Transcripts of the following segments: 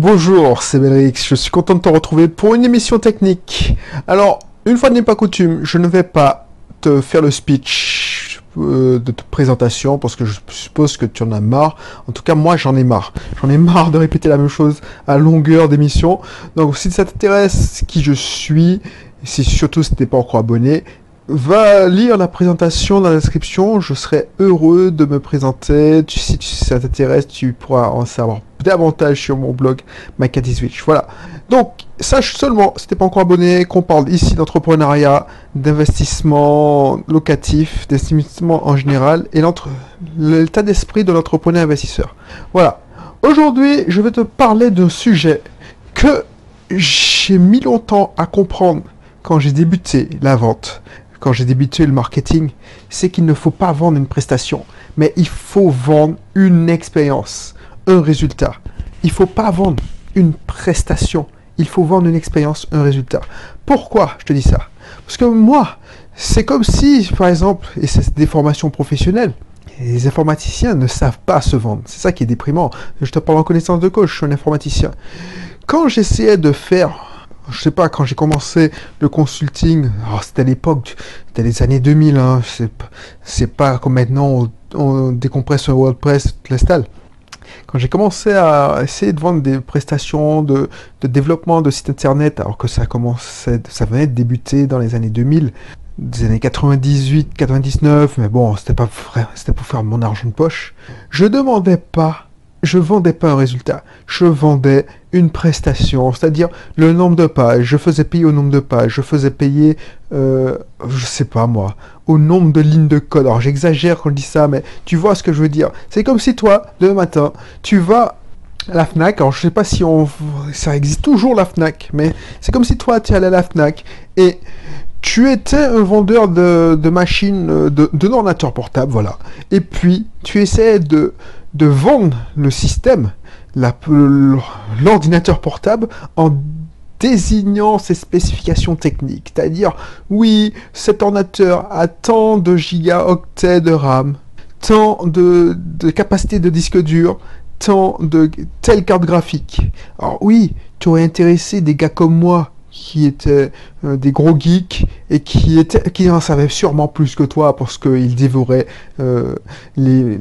Bonjour, c'est Belrix, je suis content de te retrouver pour une émission technique. Alors, une fois n'est pas coutume, je ne vais pas te faire le speech euh, de présentation parce que je suppose que tu en as marre. En tout cas, moi j'en ai marre. J'en ai marre de répéter la même chose à longueur d'émission. Donc, si ça t'intéresse qui je suis, si surtout si t'es pas encore abonné, va lire la présentation dans la description. Je serai heureux de me présenter. Si, ça t'intéresse, tu pourras en savoir davantage sur mon blog MyCathy Switch. Voilà. Donc, sache seulement, si t'es pas encore abonné, qu'on parle ici d'entrepreneuriat, d'investissement locatif, d'investissement en général et l'état d'esprit de l'entrepreneur investisseur. Voilà. Aujourd'hui, je vais te parler d'un sujet que j'ai mis longtemps à comprendre quand j'ai débuté la vente quand j'ai débuté le marketing, c'est qu'il ne faut pas vendre une prestation, mais il faut vendre une expérience, un résultat. Il faut pas vendre une prestation, il faut vendre une expérience, un résultat. Pourquoi je te dis ça? Parce que moi, c'est comme si, par exemple, et c'est des formations professionnelles, les informaticiens ne savent pas se vendre. C'est ça qui est déprimant. Je te parle en connaissance de cause, je suis un informaticien. Quand j'essayais de faire je sais pas, quand j'ai commencé le consulting, c'était à l'époque, c'était les années 2000, hein, c'est pas comme maintenant on, décompresse un WordPress, tout l'installe. Quand j'ai commencé à essayer de vendre des prestations de, développement de sites internet, alors que ça commençait, ça venait de débuter dans les années 2000, des années 98, 99, mais bon, c'était pas c'était pour faire mon argent de poche. Je demandais pas je vendais pas un résultat, je vendais une prestation, c'est-à-dire le nombre de pages, je faisais payer au nombre de pages, je faisais payer, euh, je sais pas moi, au nombre de lignes de code. Alors j'exagère quand je dis ça, mais tu vois ce que je veux dire. C'est comme si toi, demain matin, tu vas à la FNAC, alors je sais pas si on, ça existe toujours la FNAC, mais c'est comme si toi tu allais à la FNAC et tu étais un vendeur de, machines, de, de d'ordinateurs portables, voilà. Et puis, tu essaies de, de vendre le système, l'ordinateur portable, en désignant ses spécifications techniques. C'est-à-dire, oui, cet ordinateur a tant de gigaoctets de RAM, tant de, de capacité de disque dur, tant de telle carte graphique. Alors oui, tu aurais intéressé des gars comme moi qui étaient euh, des gros geeks et qui étaient qui en savaient sûrement plus que toi parce qu'ils dévoraient euh, les,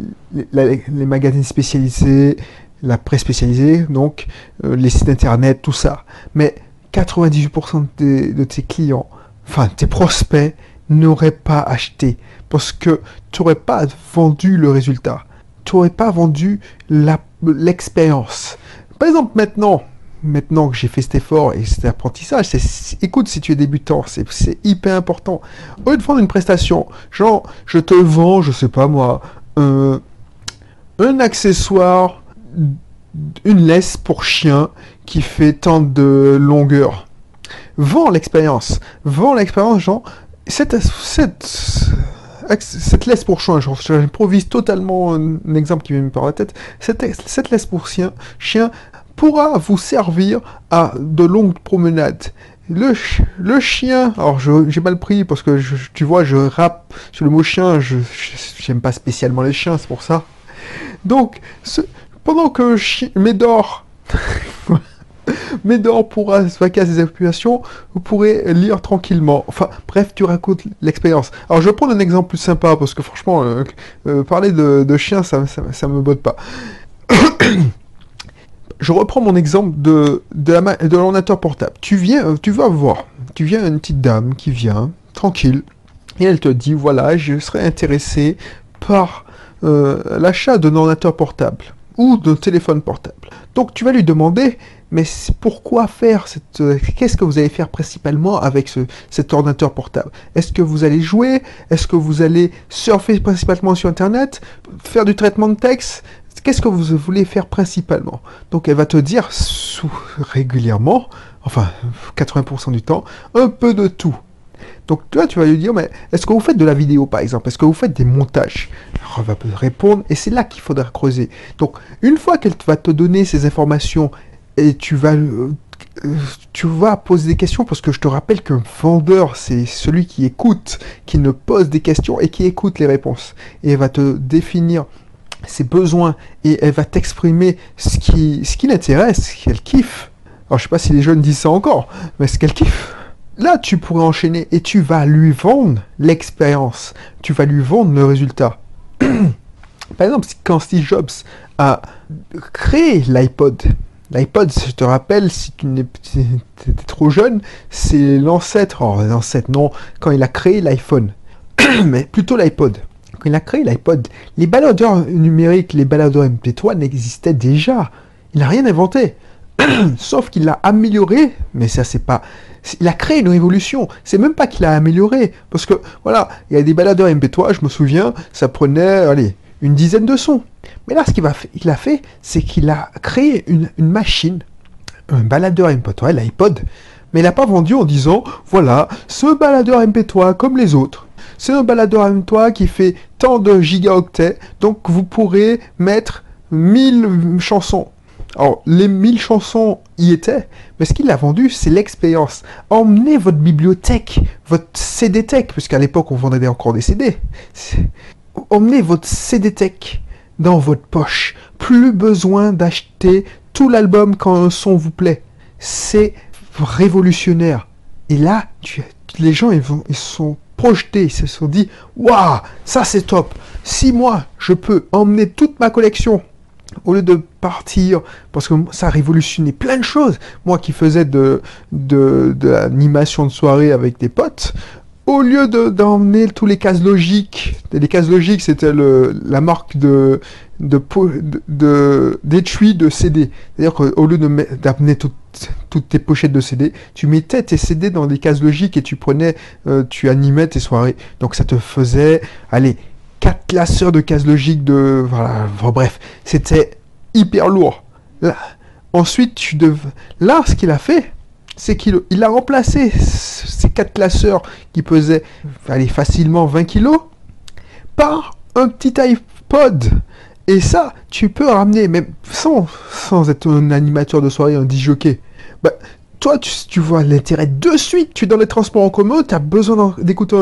les, magazines spécialisés, la presse spécialisée, donc euh, les sites internet, tout ça. Mais 98% de, de, tes clients, enfin tes prospects, n'auraient pas acheté parce que tu n'aurais pas vendu le résultat, tu n'aurais pas vendu l'expérience. Par exemple, maintenant, que j'ai fait cet effort et cet apprentissage, écoute, si tu es débutant, c'est, hyper important. Au lieu de vendre une prestation, genre, je te vends, je sais pas moi, un accessoire, une laisse pour chien qui fait tant de longueur. Vends l'expérience. Vends l'expérience, genre, cette, cette, cette laisse pour chien, j'improvise totalement un, exemple qui vient par la tête. Cette, cette laisse pour chien, chien pourra vous servir à de longues promenades. Le, le chien, alors j'ai mal pris parce que tu vois, je rappe sur le mot chien, je j'aime pas spécialement les chiens, c'est pour ça. Donc, pendant que Médor, Médor pourra se vaquer à ses applications, vous pourrez lire tranquillement. Enfin, bref, tu racontes l'expérience. Alors, je vais prendre un exemple plus sympa parce que franchement, euh, euh, parler de, chien, ça, ça, me botte pas. je reprends mon exemple de, de, l'ordinateur portable. Tu viens, euh, tu vas voir, tu viens une petite dame qui vient, tranquille, et elle te dit, voilà, je serais intéressé par euh, l'achat d'un ordinateur portable ou d'un téléphone portable. Donc tu vas lui demander, mais pourquoi faire cette... Euh, qu'est-ce que vous allez faire principalement avec ce, cet ordinateur portable? Est-ce que vous allez jouer? Est-ce que vous allez surfer principalement sur Internet? Faire du traitement de texte? Qu'est-ce que vous voulez faire principalement? Donc elle va te dire régulièrement, enfin 80% du temps, un peu de tout. Donc toi, tu vas lui dire, mais est-ce que vous faites de la vidéo par exemple? Est-ce que vous faites des montages? Elle va répondre, et c'est là qu'il faudra creuser. Donc une fois qu'elle va te donner ces informations, et tu vas, euh, tu vas poser des questions, parce que je te rappelle qu'un vendeur, c'est celui qui écoute, qui ne pose des questions et qui écoute les réponses. Et va te définir ses besoins et elle va t'exprimer ce qui, ce qui l'intéresse, ce qu'elle kiffe. Alors je sais pas si les jeunes disent ça encore, mais ce qu'elle kiffe. Là, tu pourrais enchaîner et tu vas lui vendre l'expérience. Tu vas lui vendre le résultat. Par exemple, quand Steve Jobs a créé l'iPod, l'iPod, je te rappelle, si tu n'es trop jeune, c'est l'ancêtre, oh l'ancêtre, non, quand il a créé l'iPhone, mais plutôt l'iPod. Quand il a créé l'iPod, les baladeurs numériques, les baladeurs MP3 n'existaient déjà. Il n'a rien inventé. Sauf qu'il l'a amélioré, mais ça c'est pas. Il a créé une révolution. C'est même pas qu'il a amélioré. Parce que, voilà, il y a des baladeurs MP3, je me souviens, ça prenait, allez, une dizaine de sons. Mais là, ce qu'il a fait, c'est qu'il a créé une, machine, un baladeur MP3, l'iPod, mais il n'a pas vendu en disant, voilà, ce baladeur MP3 comme les autres. C'est un baladeur MP3 qui fait tant de gigaoctets, donc vous pourrez mettre 1000 chansons. Alors, les 1000 chansons y étaient, mais ce qu'il a vendu, c'est l'expérience. Emmenez votre bibliothèque, votre CD-tech, puisqu'à l'époque, on vendait encore des CD. Emmenez votre CD-tech dans votre poche. Plus besoin d'acheter tout l'album quand un son vous plaît. C'est révolutionnaire. Et là, les gens, ils, vont, ils sont projetés, ils se sont dit, waouh, ça c'est top. Si moi, je peux emmener toute ma collection au lieu de partir, parce que ça a révolutionné plein de choses. Moi qui faisais de, de, de l'animation de soirée avec des potes, au lieu d'emmener tous les cases logiques, les cases logiques c'était la marque de d'étui de, de, CD. C'est-à-dire qu'au lieu d'amener toutes tes pochettes de CD, tu mettais tes CD dans des cases logiques et tu prenais, euh, tu animais tes soirées. Donc ça te faisait, allez, quatre classeurs de cases logiques de, voilà, bref, c'était hyper lourd. Ensuite, tu dev... là, ce qu'il a fait, c'est qu'il il a remplacé ces quatre classeurs qui pesaient allez, facilement 20 kilos par un petit iPod. Et ça, tu peux ramener, même sans, sans être un animateur de soirée, un disjockey. Bah, toi, tu, vois l'intérêt de suite. Tu es dans les transports en commun, tu as besoin d'écouter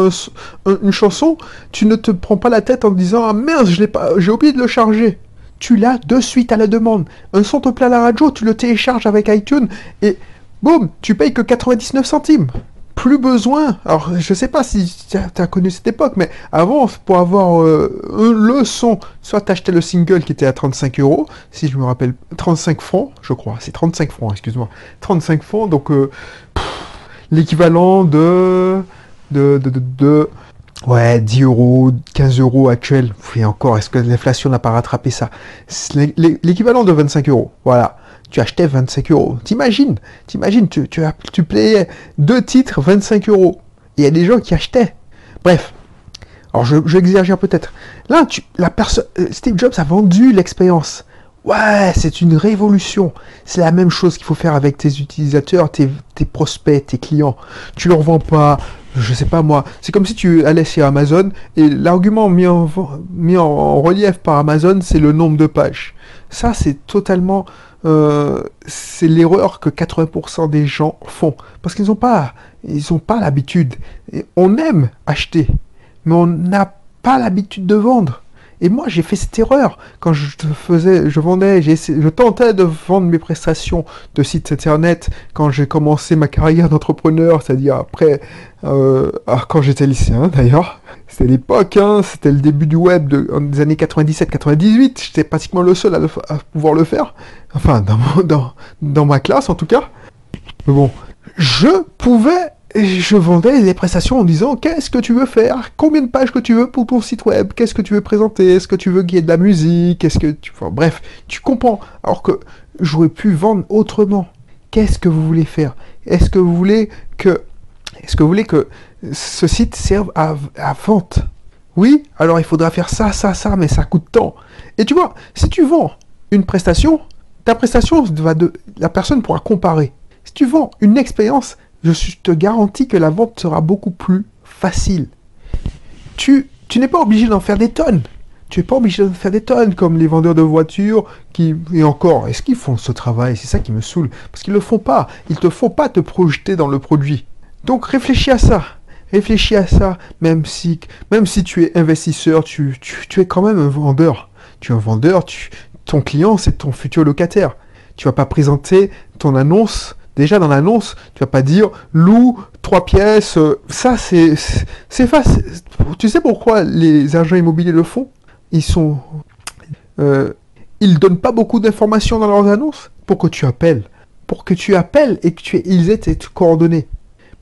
une chanson, tu ne te prends pas la tête en te disant Ah merde, j'ai oublié de le charger. Tu l'as de suite à la demande. Un son te plaît à la radio, tu le télécharges avec iTunes et boum, tu payes que 99 centimes. Plus besoin. Alors, je sais pas si tu as, connu cette époque, mais avant, pour avoir euh, le son, soit t'achetais le single qui était à 35 euros, si je me rappelle, 35 francs, je crois. C'est 35 francs, excuse-moi. 35 francs, donc euh, l'équivalent de de, de, de, Ouais, 10 euros, 15 euros actuels. Et encore, est-ce que l'inflation n'a pas rattrapé ça? L'équivalent de 25 euros. Voilà tu achetais 25 euros. T'imagines, t'imagines, tu, tu, payais deux titres 25 euros. Il y a des gens qui achetaient. Bref. Alors je, j'exagère peut-être. Là, euh, Steve Jobs a vendu l'expérience. Ouais, c'est une révolution. C'est la même chose qu'il faut faire avec tes utilisateurs, tes, prospects, tes clients. Tu leur vends pas, je sais pas moi. C'est comme si tu allais chez Amazon et l'argument mis en, mis en relief par Amazon, c'est le nombre de pages. Ça, c'est totalement euh, c'est l'erreur que 80% des gens font. Parce qu'ils n'ont pas, ils pas l'habitude. On aime acheter, mais on n'a pas l'habitude de vendre. Et moi, j'ai fait cette erreur quand je faisais, je vendais, je tentais de vendre mes prestations de sites internet quand j'ai commencé ma carrière d'entrepreneur, c'est-à-dire après, euh, ah, quand j'étais lycéen d'ailleurs. C'était l'époque, hein, c'était le début du web de, des années 97-98. J'étais pratiquement le seul à, pouvoir le faire. Enfin, dans ma classe en tout cas. Mais bon, je pouvais je vendais les prestations en disant qu'est-ce que tu veux faire, combien de pages que tu veux pour ton site web, qu'est-ce que tu veux présenter, est-ce que tu veux qu'il y ait de la musique, est-ce que tu... Enfin, bref, tu comprends. Alors que j'aurais pu vendre autrement. Qu'est-ce que vous voulez faire? Est-ce que vous voulez que... Est-ce que vous voulez que ce site serve à, à vente? Oui Alors il faudra faire ça, ça, ça, mais ça coûte tant. Et tu vois, si tu vends une prestation, ta prestation va de... La personne pourra comparer. Si tu vends une expérience, je te garantis que la vente sera beaucoup plus facile. Tu, n'es pas obligé d'en faire des tonnes. Tu n'es pas obligé d'en faire des tonnes comme les vendeurs de voitures qui, et encore, est-ce qu'ils font ce travail? C'est ça qui me saoule. Parce qu'ils ne le font pas. Ils te font pas te projeter dans le produit. Donc réfléchis à ça. Réfléchis à ça, même si, même si tu es investisseur, tu, es quand même un vendeur Tu es un vendeur, ton client, c'est ton futur locataire. Tu vas pas présenter ton annonce. Déjà dans l'annonce, tu vas pas dire loue trois pièces. euh, Ça, c'est c'est facile. Tu sais pourquoi les agents immobiliers le font? Ils sont, euh, ils donnent pas beaucoup d'informations dans leurs annonces pour que tu appelles, pour que tu appelles et que tu ils aient tes coordonnées.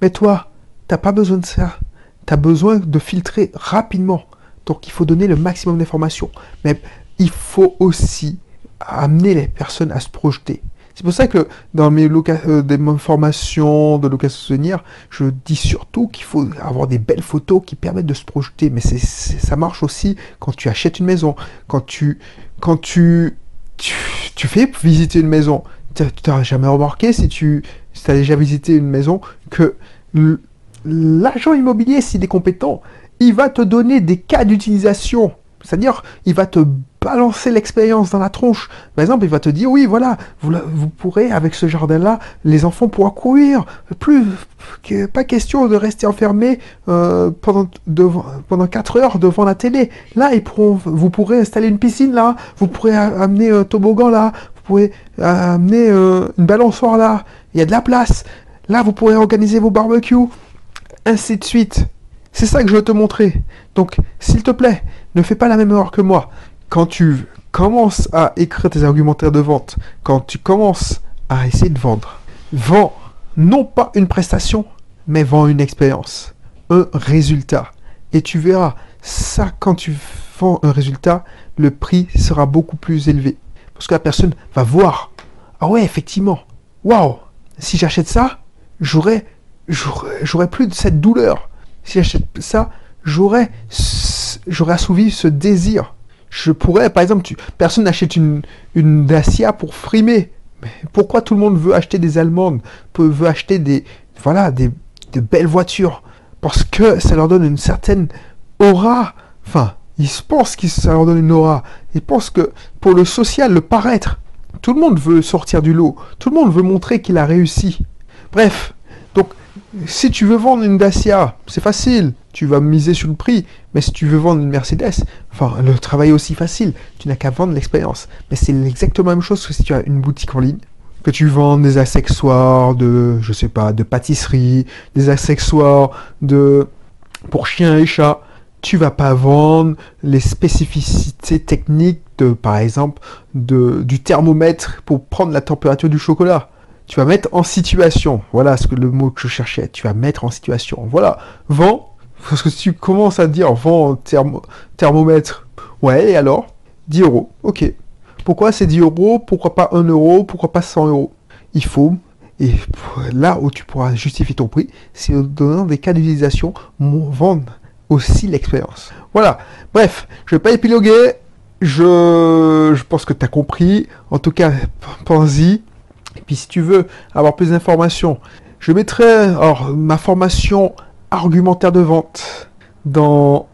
Mais toi, t'as pas besoin de ça. Tu as besoin de filtrer rapidement. Donc il faut donner le maximum d'informations. Mais il faut aussi amener les personnes à se projeter. C'est pour ça que dans mes, loca- euh, mes formations de location souvenir, je dis surtout qu'il faut avoir des belles photos qui permettent de se projeter. Mais ça marche aussi quand tu achètes une maison, quand tu, quand tu, tu, tu fais visiter une maison. Tu n'as jamais remarqué si tu si as déjà visité une maison que l'agent immobilier, s'il est compétent, il va te donner des cas d'utilisation. C'est-à-dire, il va te balancer l'expérience dans la tronche. Par exemple, il va te dire, oui, voilà, vous, vous pourrez, avec ce jardin-là, les enfants pourront courir. Plus, pas question de rester enfermés euh, pendant, pendant 4 heures devant la télé. Là, ils pourront, vous pourrez installer une piscine là, vous pourrez amener un toboggan là, vous pourrez euh, amener euh, une balançoire là, il y a de la place. Là, vous pourrez organiser vos barbecues ainsi de suite. C'est ça que je veux te montrer. Donc, s'il te plaît, ne fais pas la même erreur que moi. Quand tu commences à écrire tes argumentaires de vente, quand tu commences à essayer de vendre, vends non pas une prestation, mais vends une expérience, un résultat. Et tu verras, ça, quand tu vends un résultat, le prix sera beaucoup plus élevé. Parce que la personne va voir. Ah ouais, effectivement. Waouh, si j'achète ça, j'aurai j'aurais j'aurais plus de cette douleur. Si j'achète ça, j'aurais ce- j'aurais assouvi ce désir. Je pourrais, par exemple, personne n'achète une, Dacia pour frimer. Pourquoi tout le monde veut acheter des Allemandes, veut acheter des, voilà, des, des belles voitures? Parce que ça leur donne une certaine aura. Enfin, ils se pensent que ça leur donne une aura. Ils pensent que pour le social, le paraître, tout le monde veut sortir du lot. Tout le monde veut montrer qu'il a réussi. Bref, donc si tu veux vendre une Dacia, c'est facile, tu vas miser sur le prix. Mais si tu veux vendre une Mercedes, enfin le travail est aussi facile, tu n'as qu'à vendre l'expérience. Mais c'est exactement la même chose que si tu as une boutique en ligne, que tu vends des accessoires de, je sais pas, de pâtisserie, des accessoires de pour chiens et chats. Tu vas pas vendre les spécificités techniques de, par exemple, de, du thermomètre pour prendre la température du chocolat. Tu vas mettre en situation. Voilà ce que le mot que je cherchais. Tu vas mettre en situation. Voilà. Vends. Parce que si tu commences à dire vends thermo- thermomètre. Ouais, et alors? 10 euros. Ok. Pourquoi c'est 10 euros? Pourquoi pas 1 euro? Pourquoi pas 100 euros? Il faut. Et là où tu pourras justifier ton prix, c'est en donnant des cas d'utilisation, vendre aussi l'expérience. Voilà. Bref, je vais pas épiloguer. Je, je pense que tu as compris. En tout cas, pense-y. Et puis si tu veux avoir plus d'informations, je mettrai alors, ma formation argumentaire de vente dans,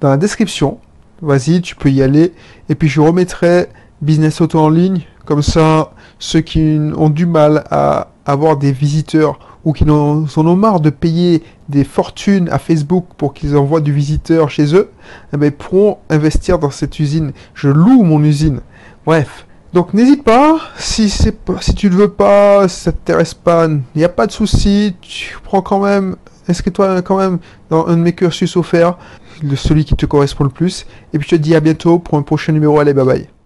dans la description. Vas-y, tu peux y aller. Et puis je remettrai Business Auto en ligne. Comme ça, ceux qui ont du mal à avoir des visiteurs ou qui en ont marre de payer des fortunes à Facebook pour qu'ils envoient du visiteur chez eux, eh ben, pourront investir dans cette usine. Je loue mon usine. Bref. Donc n'hésite pas, si, si tu ne veux pas, si ça t'intéresse pas, il n'y a pas de souci, tu prends quand même, inscris-toi quand même dans un de mes cursus offerts, celui qui te correspond le plus, et puis je te dis à bientôt pour un prochain numéro, allez bye bye.